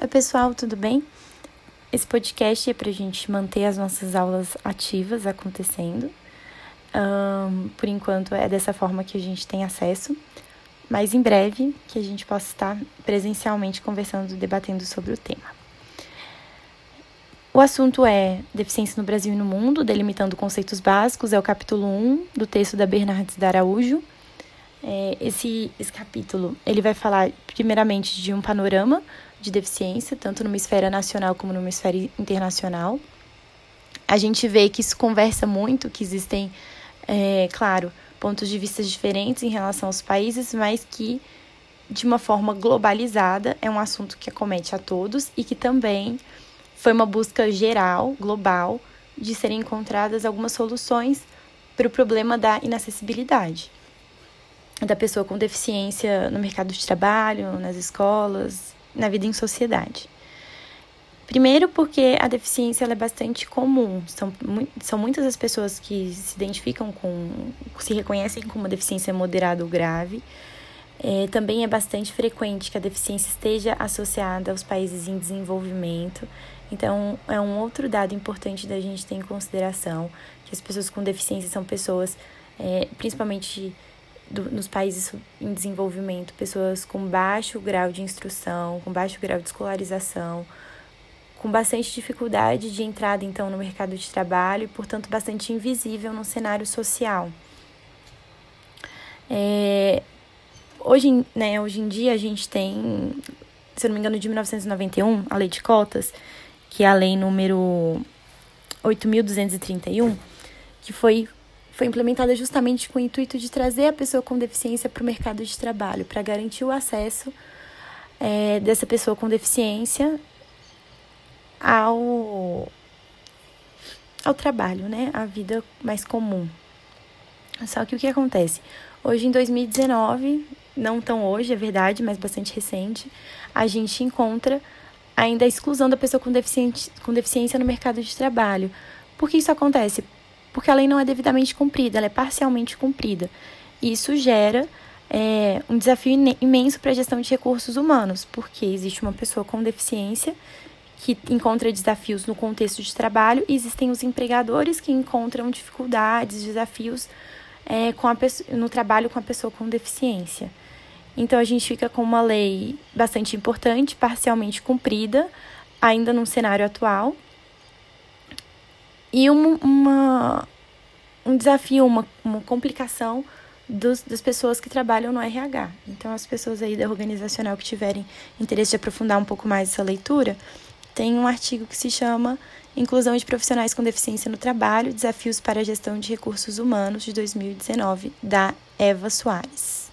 Oi, pessoal, tudo bem? Esse podcast é para a gente manter as nossas aulas ativas acontecendo. Um, por enquanto é dessa forma que a gente tem acesso, mas em breve que a gente possa estar presencialmente conversando, debatendo sobre o tema. O assunto é Deficiência no Brasil e no Mundo, delimitando conceitos básicos, é o capítulo 1 do texto da Bernardes da Araújo. É, esse, esse capítulo ele vai falar primeiramente de um panorama de deficiência, tanto numa esfera nacional como numa esfera internacional. A gente vê que isso conversa muito, que existem, é, claro, pontos de vista diferentes em relação aos países, mas que, de uma forma globalizada, é um assunto que acomete a todos e que também foi uma busca geral, global, de serem encontradas algumas soluções para o problema da inacessibilidade da pessoa com deficiência no mercado de trabalho, nas escolas, na vida em sociedade. Primeiro, porque a deficiência é bastante comum. São, são muitas as pessoas que se identificam com, se reconhecem com uma deficiência moderada ou grave. É, também é bastante frequente que a deficiência esteja associada aos países em desenvolvimento. Então, é um outro dado importante da gente ter em consideração que as pessoas com deficiência são pessoas, é, principalmente do, nos países em desenvolvimento, pessoas com baixo grau de instrução, com baixo grau de escolarização, com bastante dificuldade de entrada então no mercado de trabalho e, portanto, bastante invisível no cenário social. É, hoje, né, hoje em dia a gente tem, se eu não me engano, de 1991, a lei de cotas, que é a lei número 8.231, que foi foi implementada justamente com o intuito de trazer a pessoa com deficiência para o mercado de trabalho, para garantir o acesso é, dessa pessoa com deficiência ao, ao trabalho, né? A vida mais comum. Só que o que acontece? Hoje, em 2019, não tão hoje, é verdade, mas bastante recente, a gente encontra ainda a exclusão da pessoa com, com deficiência no mercado de trabalho. Por que isso acontece? Porque a lei não é devidamente cumprida, ela é parcialmente cumprida. Isso gera é, um desafio imenso para a gestão de recursos humanos, porque existe uma pessoa com deficiência que encontra desafios no contexto de trabalho e existem os empregadores que encontram dificuldades, desafios é, com a no trabalho com a pessoa com deficiência. Então a gente fica com uma lei bastante importante, parcialmente cumprida, ainda num cenário atual, e uma, uma um desafio, uma, uma complicação dos, das pessoas que trabalham no RH. Então, as pessoas aí da organizacional que tiverem interesse de aprofundar um pouco mais essa leitura, tem um artigo que se chama Inclusão de Profissionais com Deficiência no Trabalho: Desafios para a Gestão de Recursos Humanos, de 2019, da Eva Soares.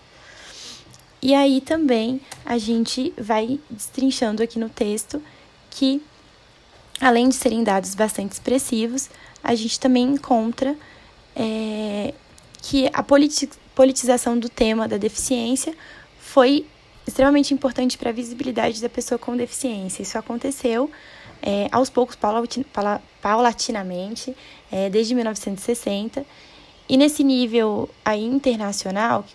E aí também a gente vai destrinchando aqui no texto que além de serem dados bastante expressivos, a gente também encontra é, que a politi politização do tema da deficiência foi extremamente importante para a visibilidade da pessoa com deficiência. Isso aconteceu é, aos poucos, paulatinamente, é, desde 1960. E nesse nível aí internacional,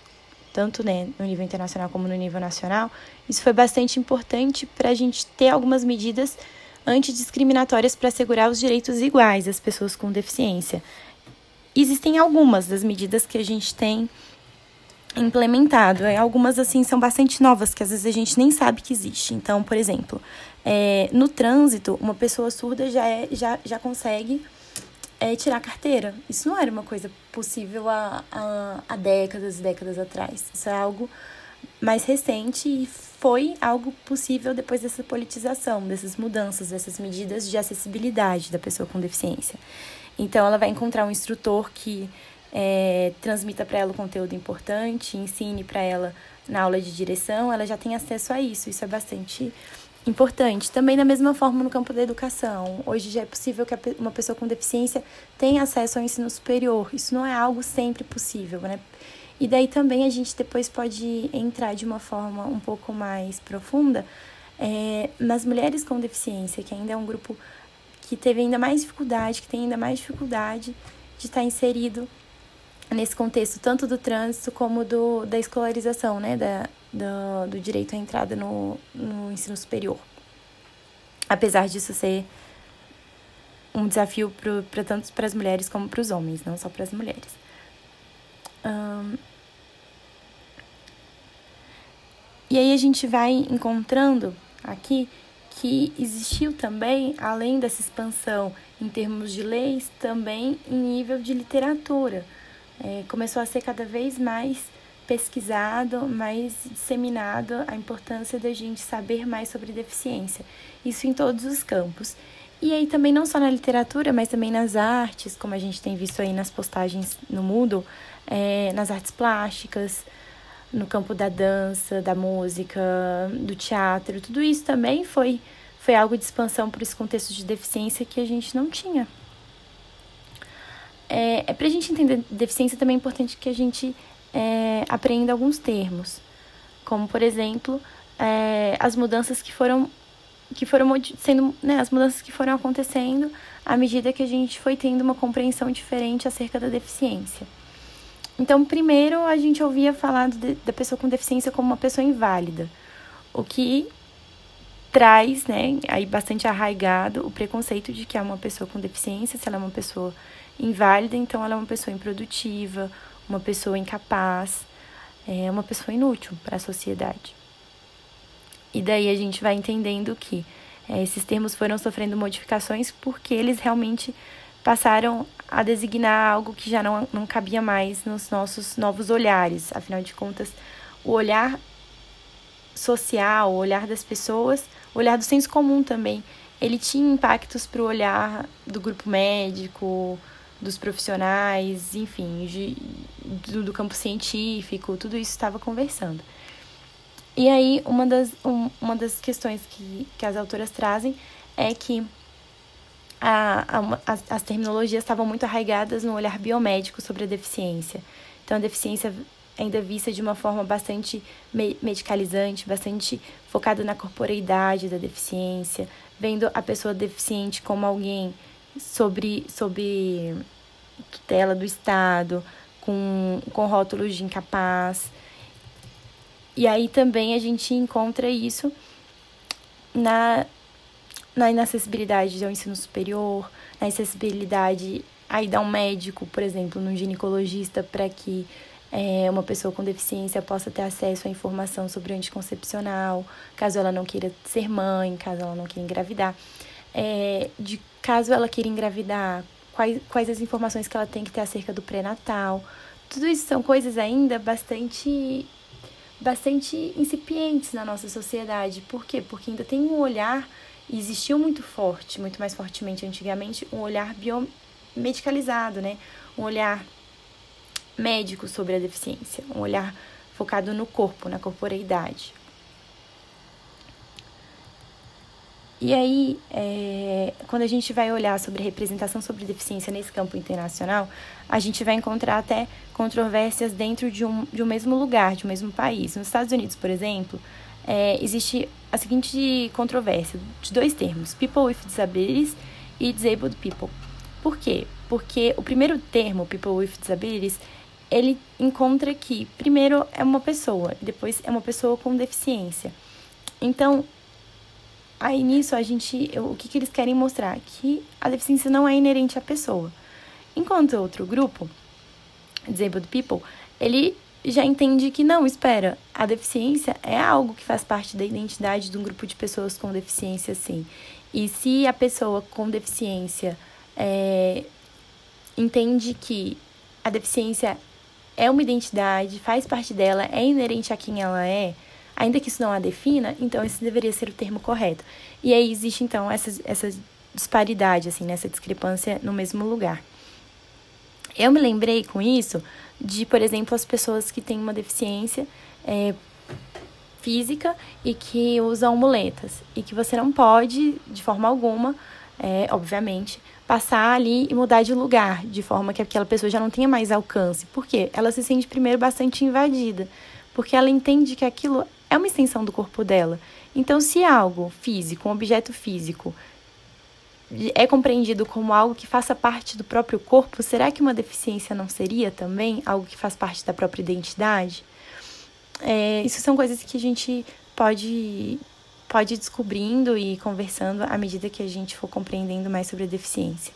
tanto né, no nível internacional como no nível nacional, isso foi bastante importante para a gente ter algumas medidas antidiscriminatórias para assegurar os direitos iguais às pessoas com deficiência. Existem algumas das medidas que a gente tem implementado. É, algumas, assim, são bastante novas, que às vezes a gente nem sabe que existe. Então, por exemplo, é, no trânsito, uma pessoa surda já, é, já, já consegue é, tirar a carteira. Isso não era uma coisa possível há, há, há décadas e décadas atrás. Isso é algo mais recente e foi algo possível depois dessa politização, dessas mudanças, dessas medidas de acessibilidade da pessoa com deficiência. Então, ela vai encontrar um instrutor que é, transmita para ela o conteúdo importante, ensine para ela na aula de direção, ela já tem acesso a isso. Isso é bastante importante. Também da mesma forma no campo da educação. Hoje já é possível que uma pessoa com deficiência tenha acesso ao ensino superior. Isso não é algo sempre possível, né? E daí também a gente depois pode entrar de uma forma um pouco mais profunda é, nas mulheres com deficiência, que ainda é um grupo que teve ainda mais dificuldade, que tem ainda mais dificuldade de estar inserido nesse contexto, tanto do trânsito como do, da escolarização, né, da, do, do direito à entrada no, no ensino superior. apesar disso ser um desafio para tanto para as mulheres como para os homens, não só para as mulheres. Um, e aí a gente vai encontrando aqui que existiu também, além dessa expansão em termos de leis, também em nível de literatura. É, começou a ser cada vez mais pesquisado, mais disseminado a importância da gente saber mais sobre deficiência. Isso em todos os campos. E aí também não só na literatura, mas também nas artes, como a gente tem visto aí nas postagens no Moodle, é, nas artes plásticas, no campo da dança, da música, do teatro, tudo isso também foi, foi algo de expansão para esse contexto de deficiência que a gente não tinha. É, é para a gente entender deficiência também é importante que a gente é, aprenda alguns termos, como por exemplo é, as mudanças que foram que foram sendo, né, as mudanças que foram acontecendo à medida que a gente foi tendo uma compreensão diferente acerca da deficiência. Então, primeiro a gente ouvia falar de, da pessoa com deficiência como uma pessoa inválida, o que traz, né, aí bastante arraigado o preconceito de que é uma pessoa com deficiência, se ela é uma pessoa inválida, então ela é uma pessoa improdutiva, uma pessoa incapaz, é uma pessoa inútil para a sociedade. E daí a gente vai entendendo que é, esses termos foram sofrendo modificações porque eles realmente passaram a designar algo que já não, não cabia mais nos nossos novos olhares. Afinal de contas, o olhar social, o olhar das pessoas, o olhar do senso comum também, ele tinha impactos para o olhar do grupo médico, dos profissionais, enfim, de, do, do campo científico, tudo isso estava conversando. E aí, uma das, um, uma das questões que, que as autoras trazem é que a, a, as, as terminologias estavam muito arraigadas no olhar biomédico sobre a deficiência. Então, a deficiência ainda vista de uma forma bastante medicalizante, bastante focada na corporeidade da deficiência, vendo a pessoa deficiente como alguém sobre, sobre tutela do Estado, com, com rótulos de incapaz. E aí também a gente encontra isso na, na inacessibilidade ao ensino superior, na acessibilidade aí dar um médico, por exemplo, num ginecologista para que é, uma pessoa com deficiência possa ter acesso à informação sobre o anticoncepcional, caso ela não queira ser mãe, caso ela não queira engravidar. É, de caso ela queira engravidar, quais, quais as informações que ela tem que ter acerca do pré-natal. Tudo isso são coisas ainda bastante bastante incipientes na nossa sociedade. Por quê? Porque ainda tem um olhar, e existiu muito forte, muito mais fortemente antigamente, um olhar biomedicalizado, né? Um olhar médico sobre a deficiência, um olhar focado no corpo, na corporeidade. E aí, é, quando a gente vai olhar sobre representação sobre deficiência nesse campo internacional, a gente vai encontrar até controvérsias dentro de um, de um mesmo lugar, de um mesmo país. Nos Estados Unidos, por exemplo, é, existe a seguinte controvérsia de dois termos: people with disabilities e disabled people. Por quê? Porque o primeiro termo, people with disabilities, ele encontra que, primeiro, é uma pessoa, depois é uma pessoa com deficiência. Então, Aí nisso a gente, o que, que eles querem mostrar? Que a deficiência não é inerente à pessoa. Enquanto outro grupo, Disabled People, ele já entende que não, espera, a deficiência é algo que faz parte da identidade de um grupo de pessoas com deficiência, sim. E se a pessoa com deficiência é, entende que a deficiência é uma identidade, faz parte dela, é inerente a quem ela é, Ainda que isso não a defina, então esse deveria ser o termo correto. E aí existe então essa, essa disparidade, assim, nessa discrepância no mesmo lugar. Eu me lembrei com isso de, por exemplo, as pessoas que têm uma deficiência é, física e que usam muletas. E que você não pode, de forma alguma, é, obviamente, passar ali e mudar de lugar, de forma que aquela pessoa já não tenha mais alcance. Por quê? Ela se sente primeiro bastante invadida, porque ela entende que aquilo é uma extensão do corpo dela. Então, se algo físico, um objeto físico, é compreendido como algo que faça parte do próprio corpo, será que uma deficiência não seria também algo que faz parte da própria identidade? É, isso são coisas que a gente pode pode ir descobrindo e conversando à medida que a gente for compreendendo mais sobre a deficiência.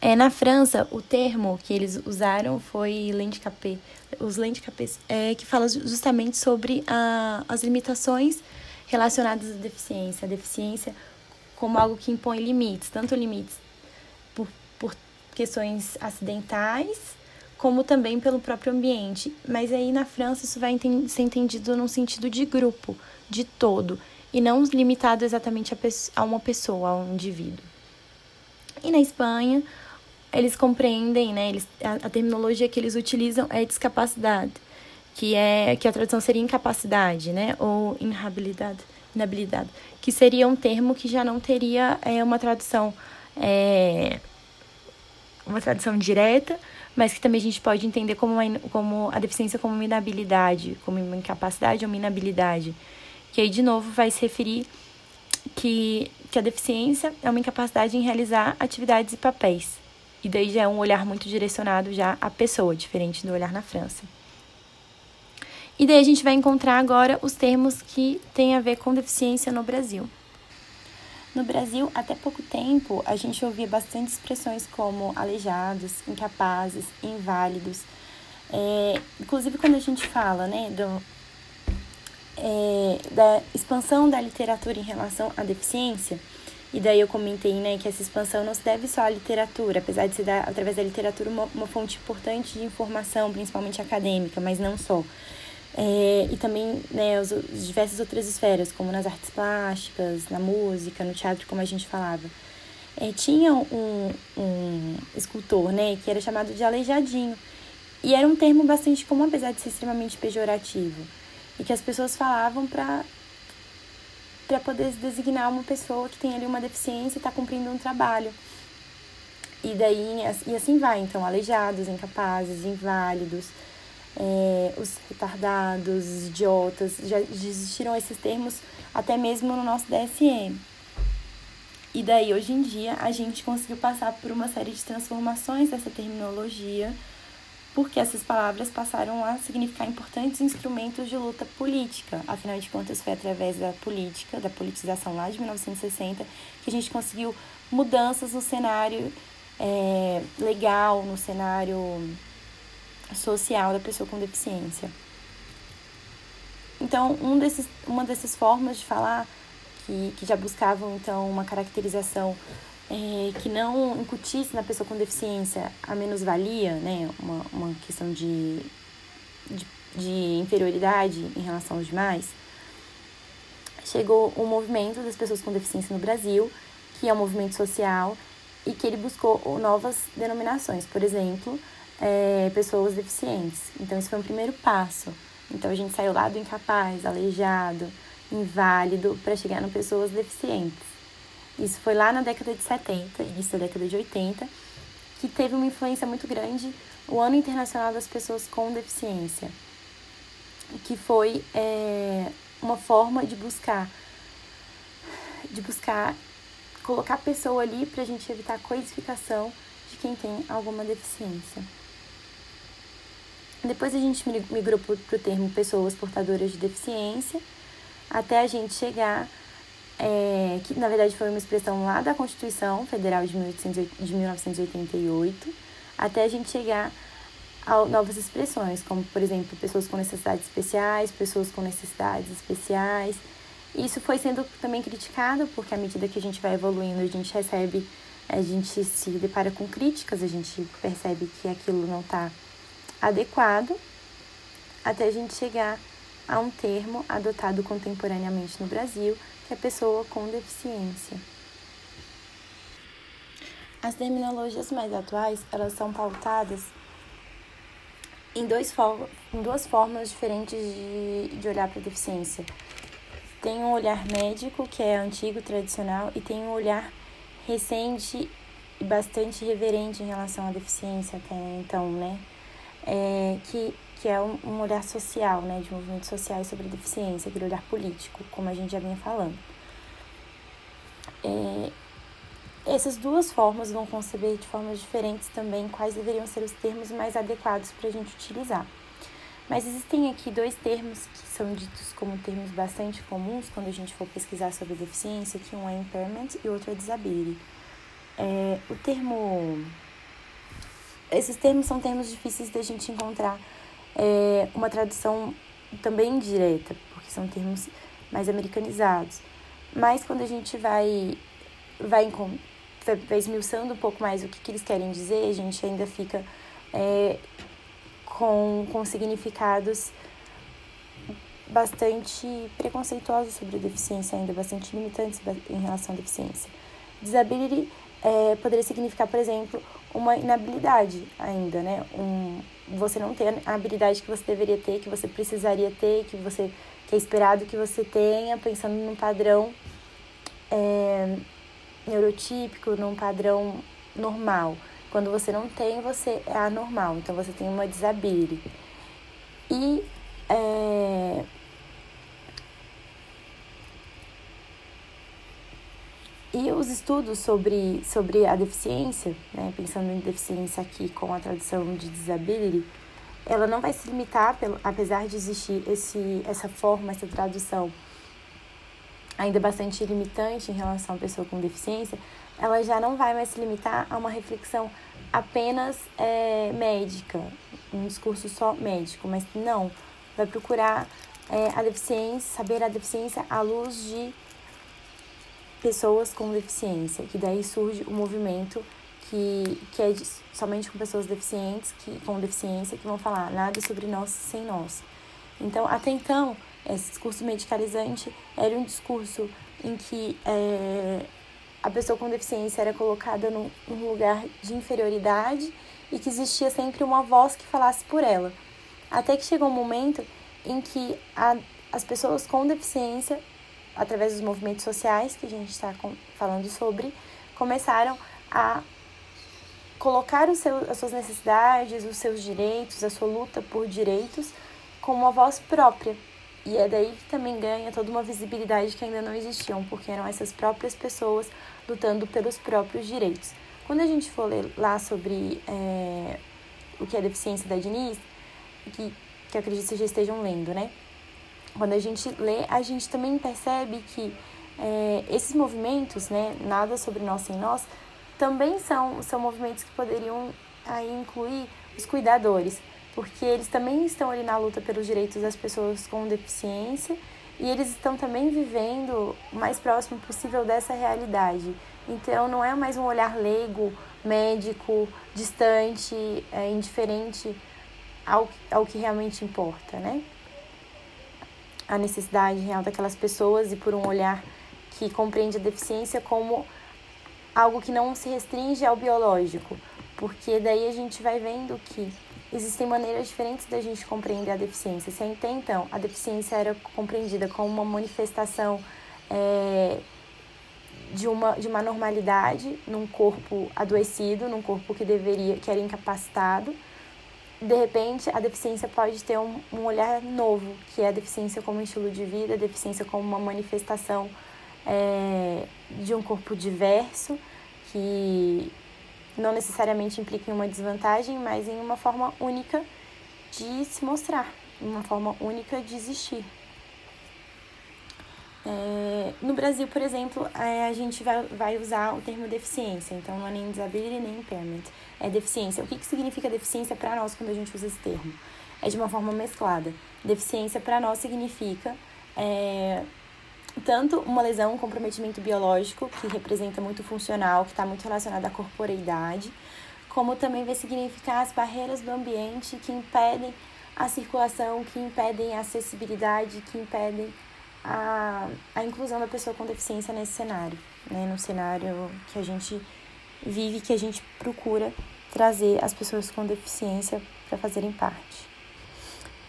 É, na França, o termo que eles usaram foi handicapé, os handicapés, é, que fala justamente sobre a, as limitações relacionadas à deficiência. A deficiência como algo que impõe limites, tanto limites por, por questões acidentais, como também pelo próprio ambiente. Mas aí na França isso vai ser entendido num sentido de grupo, de todo, e não limitado exatamente a, a uma pessoa, a um indivíduo. E na Espanha, eles compreendem, né, eles, a, a terminologia que eles utilizam é discapacidade, que é que a tradução seria incapacidade, né, ou inabilidade, inabilidade, que seria um termo que já não teria é, uma tradução é, uma tradução direta, mas que também a gente pode entender como, uma, como a deficiência como uma inabilidade, como uma incapacidade ou uma inabilidade, que aí de novo vai se referir que, que a deficiência é uma incapacidade em realizar atividades e papéis. E daí já é um olhar muito direcionado já à pessoa, diferente do olhar na França. E daí a gente vai encontrar agora os termos que têm a ver com deficiência no Brasil. No Brasil, até pouco tempo, a gente ouvia bastante expressões como aleijados, incapazes, inválidos. É, inclusive, quando a gente fala né, do, é, da expansão da literatura em relação à deficiência, e daí eu comentei, né, que essa expansão não se deve só à literatura, apesar de ser da, através da literatura uma, uma fonte importante de informação, principalmente acadêmica, mas não só. É, e também né, as diversas outras esferas, como nas artes plásticas, na música, no teatro, como a gente falava. É, tinha um, um escultor, né, que era chamado de aleijadinho. E era um termo bastante comum, apesar de ser extremamente pejorativo. E que as pessoas falavam para para poder designar uma pessoa que tem ali uma deficiência e está cumprindo um trabalho. E daí, e assim vai, então, aleijados, incapazes, inválidos, é, os retardados, os idiotas, já existiram esses termos até mesmo no nosso DSM. E daí, hoje em dia, a gente conseguiu passar por uma série de transformações dessa terminologia porque essas palavras passaram a significar importantes instrumentos de luta política. Afinal de contas, foi através da política, da politização lá de 1960, que a gente conseguiu mudanças no cenário é, legal, no cenário social da pessoa com deficiência. Então, um desses, uma dessas formas de falar que, que já buscavam então uma caracterização é, que não incutisse na pessoa com deficiência a menos-valia, né, uma, uma questão de, de, de inferioridade em relação aos demais, chegou o movimento das pessoas com deficiência no Brasil, que é um movimento social e que ele buscou novas denominações, por exemplo, é, pessoas deficientes. Então, esse foi o primeiro passo. Então, a gente saiu lá do incapaz, aleijado, inválido, para chegar no pessoas deficientes. Isso foi lá na década de 70, início da década de 80, que teve uma influência muito grande o Ano Internacional das Pessoas com Deficiência, que foi é, uma forma de buscar de buscar colocar a pessoa ali para a gente evitar a coisificação de quem tem alguma deficiência. Depois a gente migrou para o termo pessoas portadoras de deficiência, até a gente chegar é, que na verdade foi uma expressão lá da Constituição Federal de, 1800, de 1988, até a gente chegar a novas expressões, como por exemplo, pessoas com necessidades especiais, pessoas com necessidades especiais. Isso foi sendo também criticado, porque à medida que a gente vai evoluindo, a gente recebe, a gente se depara com críticas, a gente percebe que aquilo não está adequado, até a gente chegar a um termo adotado contemporaneamente no Brasil, que é pessoa com deficiência. As terminologias mais atuais, elas são pautadas em, dois em duas formas diferentes de, de olhar para a deficiência. Tem um olhar médico, que é antigo, tradicional, e tem um olhar recente e bastante reverente em relação à deficiência até então, né? É, que que é um, olhar social, né, de movimentos sociais sobre a deficiência, aquele olhar político, como a gente já vinha falando. É, essas duas formas vão conceber de formas diferentes também quais deveriam ser os termos mais adequados para a gente utilizar. Mas existem aqui dois termos que são ditos como termos bastante comuns quando a gente for pesquisar sobre deficiência, que um é impairment e outro é disability. É, o termo... Esses termos são termos difíceis da gente encontrar é, uma tradução também direta, porque são termos mais americanizados. Mas quando a gente vai, vai, vai esmiuçando um pouco mais o que, que eles querem dizer, a gente ainda fica é, com, com significados bastante preconceituosos sobre a deficiência, ainda bastante limitantes em relação à deficiência. Disability é, poderia significar, por exemplo, uma inabilidade ainda, né? Um, você não ter a habilidade que você deveria ter, que você precisaria ter, que você que é esperado que você tenha, pensando num padrão é, neurotípico, num padrão normal. Quando você não tem, você é anormal, então você tem uma disability. E é, E os estudos sobre, sobre a deficiência, né, pensando em deficiência aqui com a tradução de disability, ela não vai se limitar, pelo, apesar de existir esse, essa forma, essa tradução ainda bastante limitante em relação à pessoa com deficiência, ela já não vai mais se limitar a uma reflexão apenas é, médica, um discurso só médico, mas não, vai procurar é, a deficiência, saber a deficiência à luz de pessoas com deficiência, que daí surge o um movimento que, que é de, somente com pessoas deficientes, que, com deficiência, que vão falar nada sobre nós sem nós. Então, até então, esse discurso medicalizante era um discurso em que é, a pessoa com deficiência era colocada num, num lugar de inferioridade e que existia sempre uma voz que falasse por ela. Até que chegou um momento em que a, as pessoas com deficiência, através dos movimentos sociais que a gente está falando sobre, começaram a colocar seu, as suas necessidades, os seus direitos, a sua luta por direitos como uma voz própria. E é daí que também ganha toda uma visibilidade que ainda não existiam, porque eram essas próprias pessoas lutando pelos próprios direitos. Quando a gente for ler lá sobre é, o que é deficiência da Diniz, que, que acredito que já estejam lendo, né? Quando a gente lê, a gente também percebe que é, esses movimentos, né, nada sobre nós sem nós, também são, são movimentos que poderiam aí incluir os cuidadores, porque eles também estão ali na luta pelos direitos das pessoas com deficiência e eles estão também vivendo o mais próximo possível dessa realidade. Então não é mais um olhar leigo, médico, distante, é, indiferente ao, ao que realmente importa, né? A necessidade real daquelas pessoas e por um olhar que compreende a deficiência como algo que não se restringe ao biológico, porque daí a gente vai vendo que existem maneiras diferentes da gente compreender a deficiência. Se até então a deficiência era compreendida como uma manifestação é, de, uma, de uma normalidade num corpo adoecido, num corpo que deveria, que era incapacitado, de repente a deficiência pode ter um, um olhar novo, que é a deficiência como estilo de vida, a deficiência como uma manifestação é, de um corpo diverso, que não necessariamente implica em uma desvantagem, mas em uma forma única de se mostrar, uma forma única de existir. É, no Brasil, por exemplo, é, a gente vai, vai usar o termo deficiência, então não é nem disability nem impairment, é deficiência. O que, que significa deficiência para nós quando a gente usa esse termo? É de uma forma mesclada. Deficiência para nós significa é, tanto uma lesão, um comprometimento biológico, que representa muito funcional, que está muito relacionado à corporeidade, como também vai significar as barreiras do ambiente que impedem a circulação, que impedem a acessibilidade, que impedem a, a inclusão da pessoa com deficiência nesse cenário, né? no cenário que a gente vive, que a gente procura trazer as pessoas com deficiência para fazerem parte.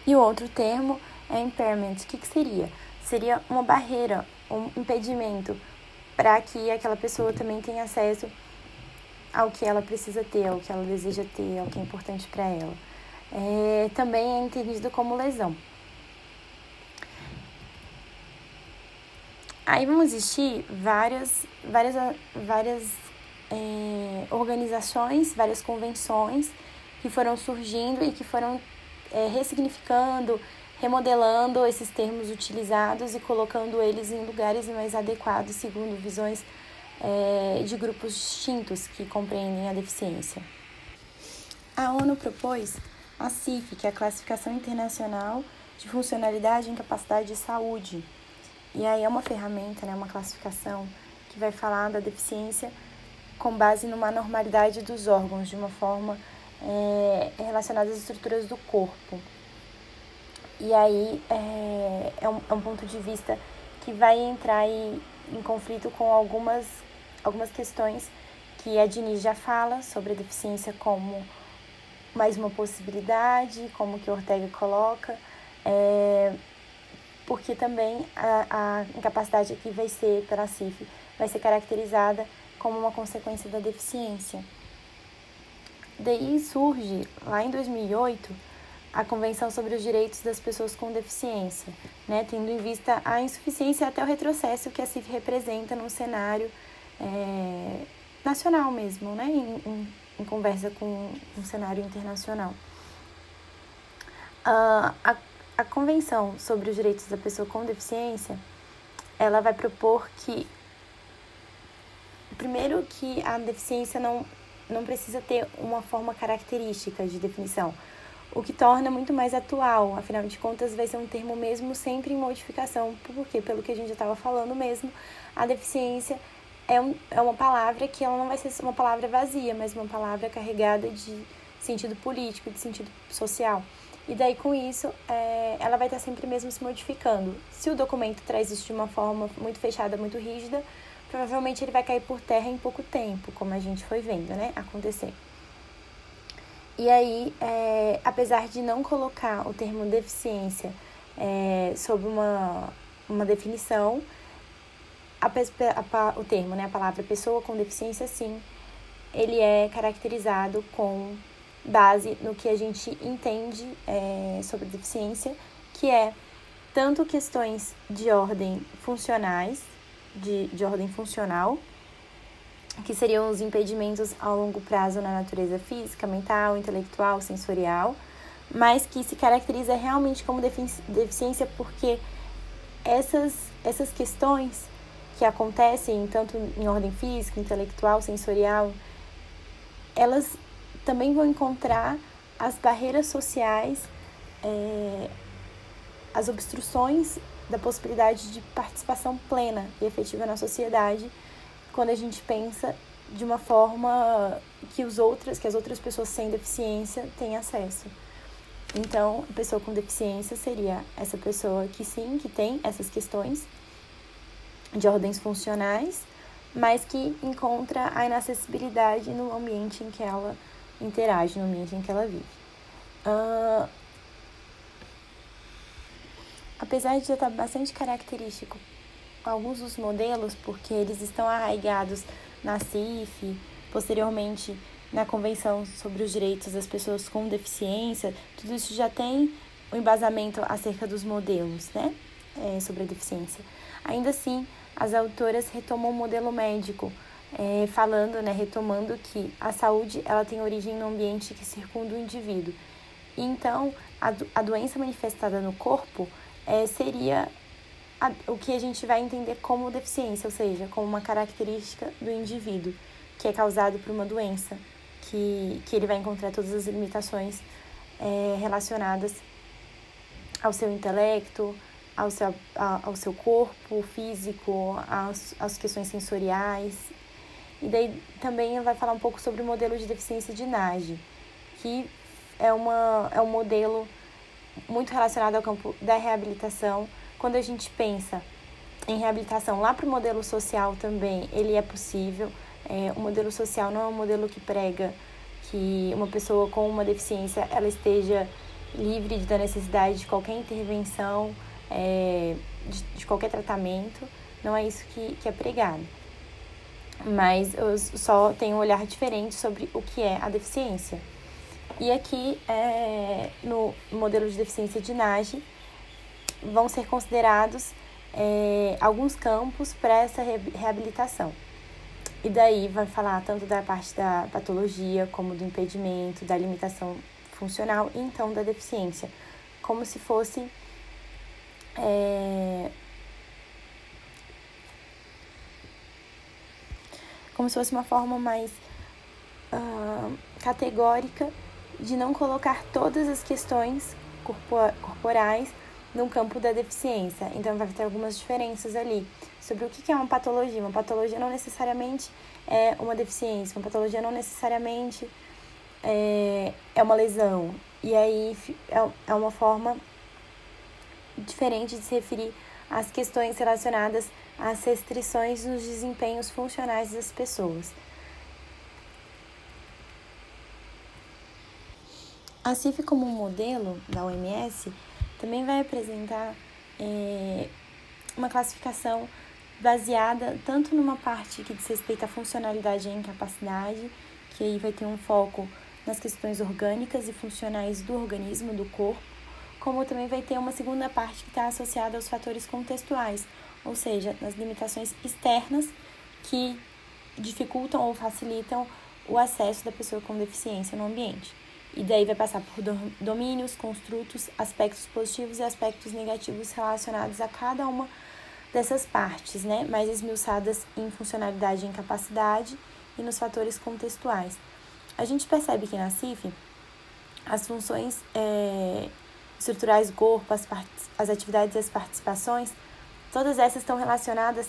E o outro termo é impairment. O que, que seria? seria uma barreira, um impedimento para que aquela pessoa também tenha acesso ao que ela precisa ter, ao que ela deseja ter, ao que é importante para ela. É, também é entendido como lesão. Aí vão existir várias, várias, várias é, organizações, várias convenções que foram surgindo e que foram é, ressignificando, remodelando esses termos utilizados e colocando eles em lugares mais adequados, segundo visões é, de grupos distintos que compreendem a deficiência. A ONU propôs a CIF, que é a Classificação Internacional de Funcionalidade, Incapacidade de Saúde. E aí é uma ferramenta, né, uma classificação que vai falar da deficiência com base numa normalidade dos órgãos, de uma forma é, relacionada às estruturas do corpo. E aí é, é, um, é um ponto de vista que vai entrar em, em conflito com algumas, algumas questões que a Dini já fala sobre a deficiência como mais uma possibilidade, como que Ortega coloca, é, porque também a, a incapacidade aqui vai ser, pela CIF, vai ser caracterizada como uma consequência da deficiência. Daí surge, lá em 2008, a Convenção sobre os Direitos das Pessoas com Deficiência, né, tendo em vista a insuficiência até o retrocesso que a CIF representa no cenário é, nacional mesmo, né, em, em, em conversa com um cenário internacional. Uh, a, a Convenção sobre os Direitos da Pessoa com Deficiência, ela vai propor que, primeiro, que a deficiência não, não precisa ter uma forma característica de definição, o que torna muito mais atual, afinal de contas vai ser um termo mesmo sempre em modificação, porque pelo que a gente já estava falando mesmo, a deficiência é, um, é uma palavra que ela não vai ser uma palavra vazia, mas uma palavra carregada de sentido político, de sentido social. E daí, com isso, é, ela vai estar sempre mesmo se modificando. Se o documento traz isso de uma forma muito fechada, muito rígida, provavelmente ele vai cair por terra em pouco tempo, como a gente foi vendo, né, acontecer. E aí, é, apesar de não colocar o termo deficiência é, sob uma, uma definição, a, a, o termo, né, a palavra pessoa com deficiência, sim, ele é caracterizado com base no que a gente entende é, sobre deficiência, que é tanto questões de ordem funcionais, de, de ordem funcional, que seriam os impedimentos ao longo prazo na natureza física, mental, intelectual, sensorial, mas que se caracteriza realmente como deficiência porque essas, essas questões que acontecem tanto em ordem física, intelectual, sensorial, elas também vão encontrar as barreiras sociais, é, as obstruções da possibilidade de participação plena e efetiva na sociedade, quando a gente pensa de uma forma que os outras, que as outras pessoas sem deficiência têm acesso. Então, a pessoa com deficiência seria essa pessoa que sim, que tem essas questões de ordens funcionais, mas que encontra a inacessibilidade no ambiente em que ela interage, no ambiente em que ela vive. Uh, apesar de já estar bastante característico alguns dos modelos, porque eles estão arraigados na CIF, posteriormente na Convenção sobre os Direitos das Pessoas com Deficiência, tudo isso já tem um embasamento acerca dos modelos, né, é, sobre a deficiência. Ainda assim, as autoras retomam o modelo médico, é, falando, né, retomando que a saúde ela tem origem no ambiente que circunda o indivíduo. Então, a, a doença manifestada no corpo é, seria a, o que a gente vai entender como deficiência, ou seja, como uma característica do indivíduo, que é causado por uma doença, que, que ele vai encontrar todas as limitações é, relacionadas ao seu intelecto, ao seu, ao seu corpo físico, às, às questões sensoriais. E daí também vai falar um pouco sobre o modelo de deficiência de Nage, que é, uma, é um modelo muito relacionado ao campo da reabilitação. Quando a gente pensa em reabilitação lá para o modelo social também, ele é possível. É, o modelo social não é um modelo que prega que uma pessoa com uma deficiência ela esteja livre da necessidade de qualquer intervenção é, de, de, qualquer tratamento, não é isso que, que é pregado. Mas eu só tenho um olhar diferente sobre o que é a deficiência. E aqui, é, no modelo de deficiência de NAGE, vão ser considerados é, alguns campos para essa reabilitação. E daí vai falar tanto da parte da patologia, como do impedimento, da limitação funcional e então da deficiência, como se fosse é, como se fosse uma forma mais uh, categórica de não colocar todas as questões corporais no campo da deficiência. Então, vai ter algumas diferenças ali sobre o que é uma patologia. Uma patologia não necessariamente é uma deficiência, uma patologia não necessariamente é, é uma lesão. E aí é, é uma forma diferente de se referir às questões relacionadas às restrições nos desempenhos funcionais das pessoas. A CIF, como modelo da OMS, também vai apresentar é, uma classificação baseada tanto numa parte que diz respeito à funcionalidade e à incapacidade, que aí vai ter um foco nas questões orgânicas e funcionais do organismo, do corpo, como também vai ter uma segunda parte que está associada aos fatores contextuais, ou seja, nas limitações externas que dificultam ou facilitam o acesso da pessoa com deficiência no ambiente. E daí vai passar por domínios, construtos, aspectos positivos e aspectos negativos relacionados a cada uma dessas partes, né? Mais esmiuçadas em funcionalidade e incapacidade e nos fatores contextuais. A gente percebe que na CIF as funções é, estruturais do corpo, as, as atividades e as participações, todas essas estão relacionadas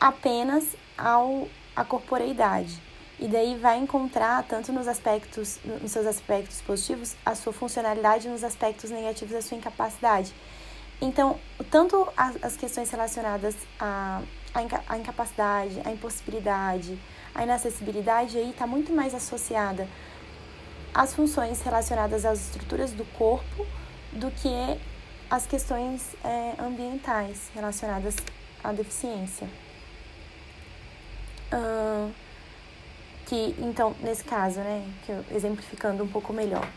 apenas ao, à corporeidade. E daí vai encontrar, tanto nos aspectos, nos seus aspectos positivos, a sua funcionalidade, nos aspectos negativos, a sua incapacidade. Então, tanto as, questões relacionadas à, à incapacidade, à impossibilidade, à inacessibilidade, aí está muito mais associada às funções relacionadas às estruturas do corpo do que as questões é, ambientais relacionadas à deficiência. Uh, que, então, nesse caso, né, que eu, exemplificando um pouco melhor,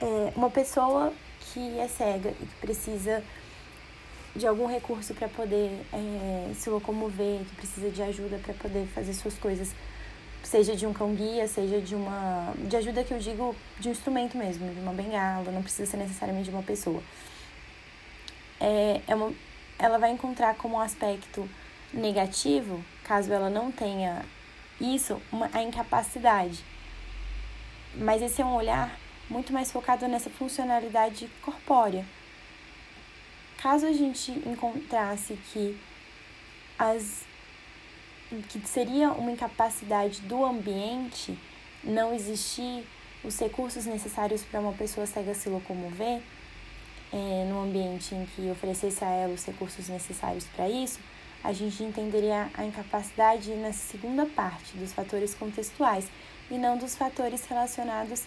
é uma pessoa que é cega e que precisa de algum recurso para poder é, se locomover, que precisa de ajuda para poder fazer suas coisas, seja de um cão guia, seja de uma de ajuda que eu digo de um instrumento mesmo, de uma bengala, não precisa ser necessariamente de uma pessoa. É, é uma, ela vai encontrar como aspecto negativo, caso ela não tenha isso, uma, a incapacidade. Mas esse é um olhar muito mais focado nessa funcionalidade corpórea. Caso a gente encontrasse que as que seria uma incapacidade do ambiente não existir os recursos necessários para uma pessoa cega se locomover, é, no ambiente em que oferecesse a ela os recursos necessários para isso, a gente entenderia a incapacidade nessa segunda parte, dos fatores contextuais, e não dos fatores relacionados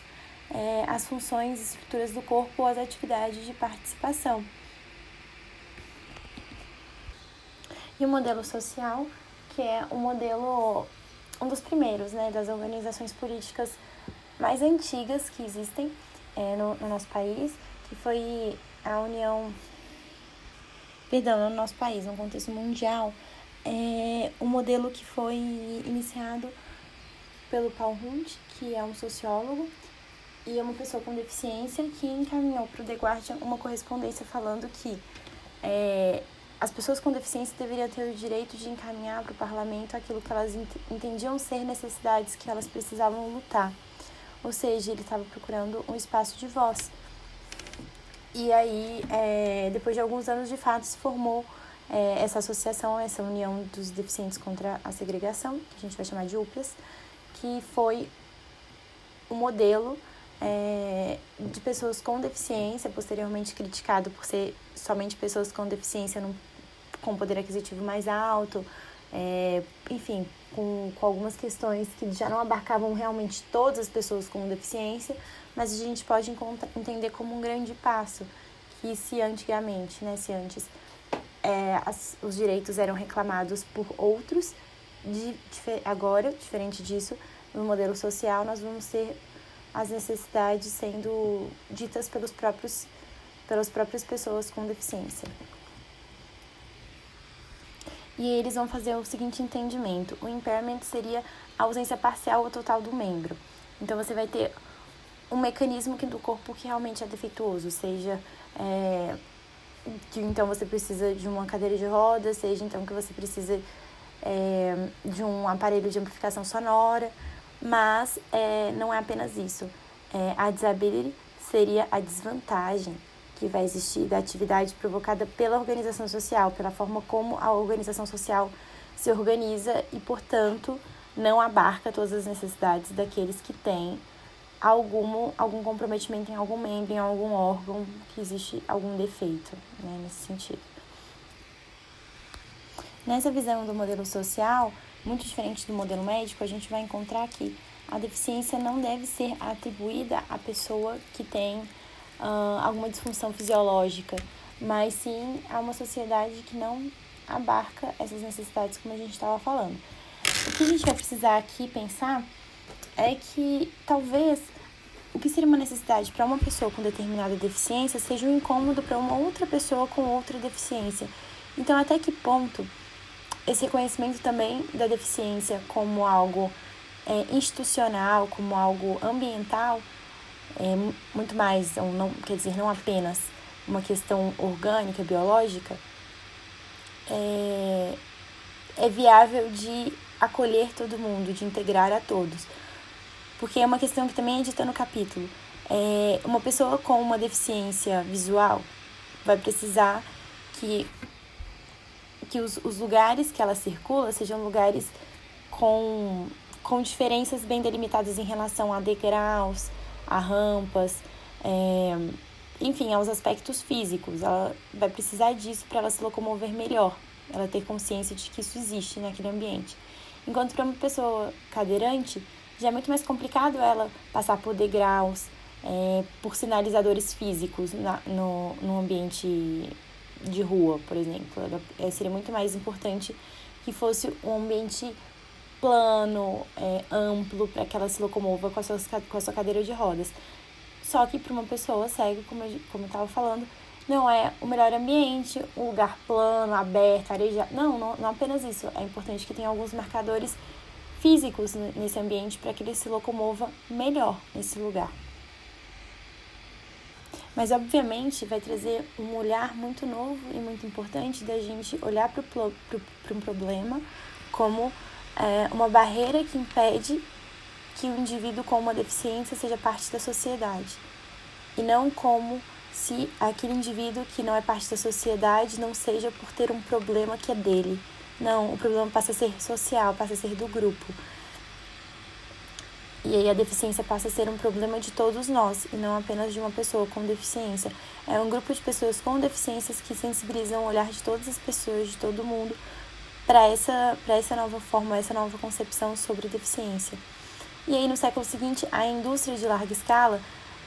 é, às funções e estruturas do corpo ou às atividades de participação. E o modelo social, que é um modelo, um dos primeiros, né, das organizações políticas mais antigas que existem é, no, no nosso país, que foi a União perdão, no nosso país, no contexto mundial, é um modelo que foi iniciado pelo Paul Hunt, que é um sociólogo e é uma pessoa com deficiência que encaminhou para o The Guardian uma correspondência falando que é, as pessoas com deficiência deveriam ter o direito de encaminhar para o parlamento aquilo que elas entendiam ser necessidades que elas precisavam lutar. Ou seja, ele estava procurando um espaço de voz. E aí, é, depois de alguns anos, de fato, se formou é, essa associação, essa União dos Deficientes contra a Segregação, que a gente vai chamar de UPLAS, que foi o modelo é, de pessoas com deficiência, posteriormente criticado por ser somente pessoas com deficiência num, com poder aquisitivo mais alto, é, enfim, com, com algumas questões que já não abarcavam realmente todas as pessoas com deficiência, mas a gente pode entender como um grande passo, que se antigamente, né, se antes é, as, os direitos eram reclamados por outros, de, agora, diferente disso, no modelo social, nós vamos ter as necessidades sendo ditas pelos próprios, pelas próprias pessoas com deficiência. E eles vão fazer o seguinte entendimento: o impairment seria a ausência parcial ou total do membro. Então você vai ter um mecanismo que, do corpo que realmente é defeituoso, seja é, que então você precisa de uma cadeira de rodas, seja então que você precisa é, de um aparelho de amplificação sonora, mas é, não é apenas isso. É, a disability seria a desvantagem que vai existir da atividade provocada pela organização social, pela forma como a organização social se organiza e, portanto, não abarca todas as necessidades daqueles que têm algum, algum comprometimento em algum membro, em algum órgão, que existe algum defeito né, nesse sentido. Nessa visão do modelo social, muito diferente do modelo médico, a gente vai encontrar que a deficiência não deve ser atribuída à pessoa que tem uh, alguma disfunção fisiológica, mas sim a uma sociedade que não abarca essas necessidades como a gente estava falando. O que a gente vai precisar aqui pensar é que talvez o que seria uma necessidade para uma pessoa com determinada deficiência seja um incômodo para uma outra pessoa com outra deficiência. Então, até que ponto esse reconhecimento também da deficiência como algo é, institucional, como algo ambiental, é muito mais, não, quer dizer, não apenas uma questão orgânica, biológica, é, é viável de acolher todo mundo, de integrar a todos. Porque é uma questão que também é dita no capítulo. É, uma pessoa com uma deficiência visual vai precisar que, que os, os lugares que ela circula sejam lugares com, com diferenças bem delimitadas em relação a degraus, a rampas, é, enfim, aos aspectos físicos. Ela vai precisar disso para ela se locomover melhor, ela ter consciência de que isso existe naquele ambiente. Enquanto para uma pessoa cadeirante, já é muito mais complicado ela passar por degraus, é, por sinalizadores físicos na, no, no ambiente de rua, por exemplo. Ela, é, seria muito mais importante que fosse um ambiente plano, é, amplo, para que ela se locomova com a, sua, com a sua cadeira de rodas. Só que para uma pessoa cega, como eu, como eu estava falando, não é o melhor ambiente, um lugar plano, aberto, arejado. Não, não, não apenas isso. É importante que tenha alguns marcadores físicos nesse ambiente para que ele se locomova melhor nesse lugar. Mas, obviamente, vai trazer um olhar muito novo e muito importante da gente olhar para um problema como é, uma barreira que impede que o indivíduo com uma deficiência seja parte da sociedade. E não como se aquele indivíduo que não é parte da sociedade não seja por ter um problema que é dele. Não, o problema passa a ser social, passa a ser do grupo. E aí a deficiência passa a ser um problema de todos nós, e não apenas de uma pessoa com deficiência. É um grupo de pessoas com deficiências que sensibilizam o olhar de todas as pessoas, de todo mundo, para essa, essa nova forma, essa nova concepção sobre deficiência. E aí, no século seguinte, a indústria de larga escala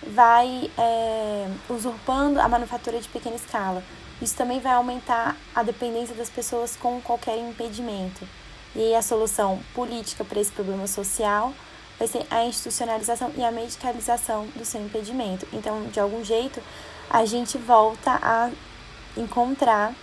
vai é, usurpando a manufatura de pequena escala. Isso também vai aumentar a dependência das pessoas com qualquer impedimento. E aí, a solução política para esse problema social vai ser a institucionalização e a medicalização do seu impedimento. Então, de algum jeito, a gente volta a encontrar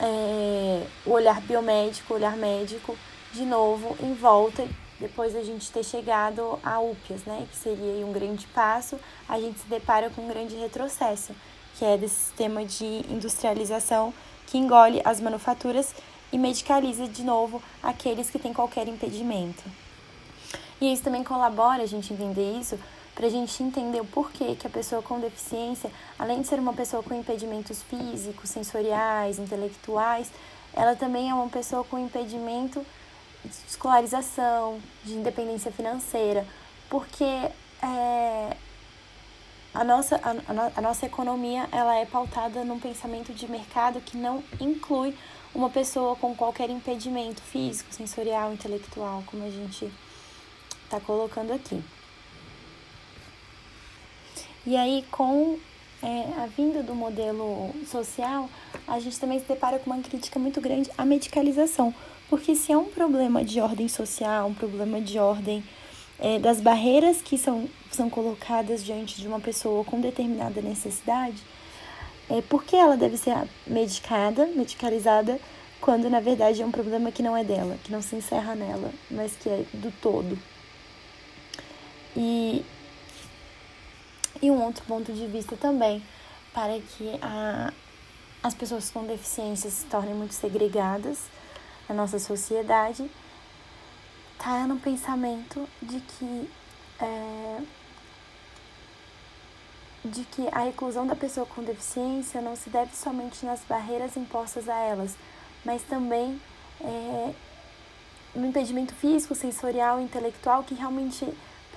é, o olhar biomédico, o olhar médico, de novo, em volta, depois a gente ter chegado a UPIAS, né, que seria um grande passo, a gente se depara com um grande retrocesso, que é desse sistema de industrialização que engole as manufaturas e medicaliza de novo aqueles que têm qualquer impedimento. E isso também colabora a gente entender isso para a gente entender o porquê que a pessoa com deficiência, além de ser uma pessoa com impedimentos físicos, sensoriais, intelectuais, ela também é uma pessoa com impedimento de escolarização, de independência financeira, porque é, a, nossa, a, a nossa economia ela é pautada num pensamento de mercado que não inclui uma pessoa com qualquer impedimento físico, sensorial, intelectual, como a gente está colocando aqui. E aí, com é, a vinda do modelo social, a gente também se depara com uma crítica muito grande à medicalização. Porque se é um problema de ordem social, um problema de ordem é, das barreiras que são, são colocadas diante de uma pessoa com determinada necessidade, é, por que ela deve ser medicada, medicalizada, quando na verdade é um problema que não é dela, que não se encerra nela, mas que é do todo. E E um outro ponto de vista também, para que a, as pessoas com deficiência se tornem muito segregadas na nossa sociedade, está no pensamento de que é, de que a inclusão da pessoa com deficiência não se deve somente nas barreiras impostas a elas, mas também é, no impedimento físico, sensorial, intelectual que realmente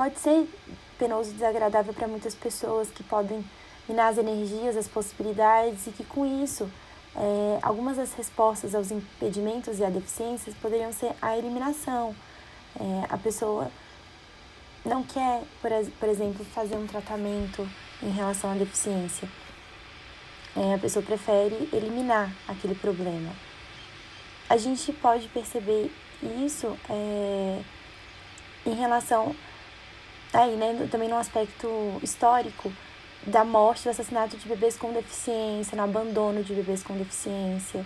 pode ser penoso e desagradável para muitas pessoas, que podem minar as energias, as possibilidades e que com isso é, algumas das respostas aos impedimentos e a deficiências poderiam ser a eliminação. É, a pessoa não quer, por, por exemplo, fazer um tratamento em relação à deficiência. É, a pessoa prefere eliminar aquele problema. A gente pode perceber isso é, em relação aí, né, também no aspecto histórico da morte, do assassinato de bebês com deficiência, no abandono de bebês com deficiência,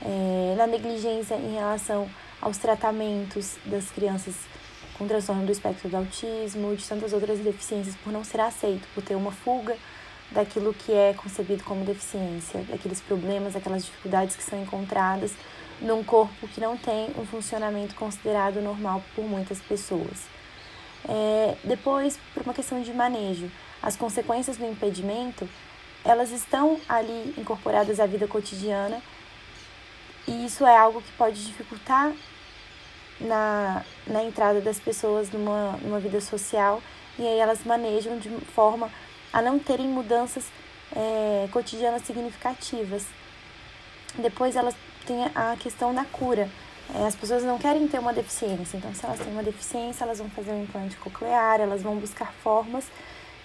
é, na negligência em relação aos tratamentos das crianças com transtorno do espectro do autismo, de tantas outras deficiências, por não ser aceito, por ter uma fuga daquilo que é concebido como deficiência, daqueles problemas, aquelas dificuldades que são encontradas num corpo que não tem um funcionamento considerado normal por muitas pessoas. É, depois, por uma questão de manejo, as consequências do impedimento, elas estão ali incorporadas à vida cotidiana e isso é algo que pode dificultar na, na entrada das pessoas numa, numa vida social e aí elas manejam de forma a não terem mudanças é, cotidianas significativas. Depois elas têm a questão da cura. É, as pessoas não querem ter uma deficiência, então se elas têm uma deficiência, elas vão fazer um implante coclear, elas vão buscar formas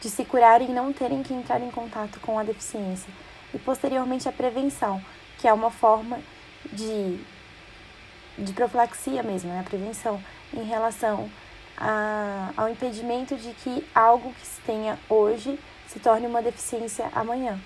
de se curarem e não terem que entrar em contato com a deficiência. E posteriormente a prevenção, que é uma forma de, de profilaxia mesmo, né? a prevenção em relação a, ao impedimento de que algo que se tenha hoje se torne uma deficiência amanhã.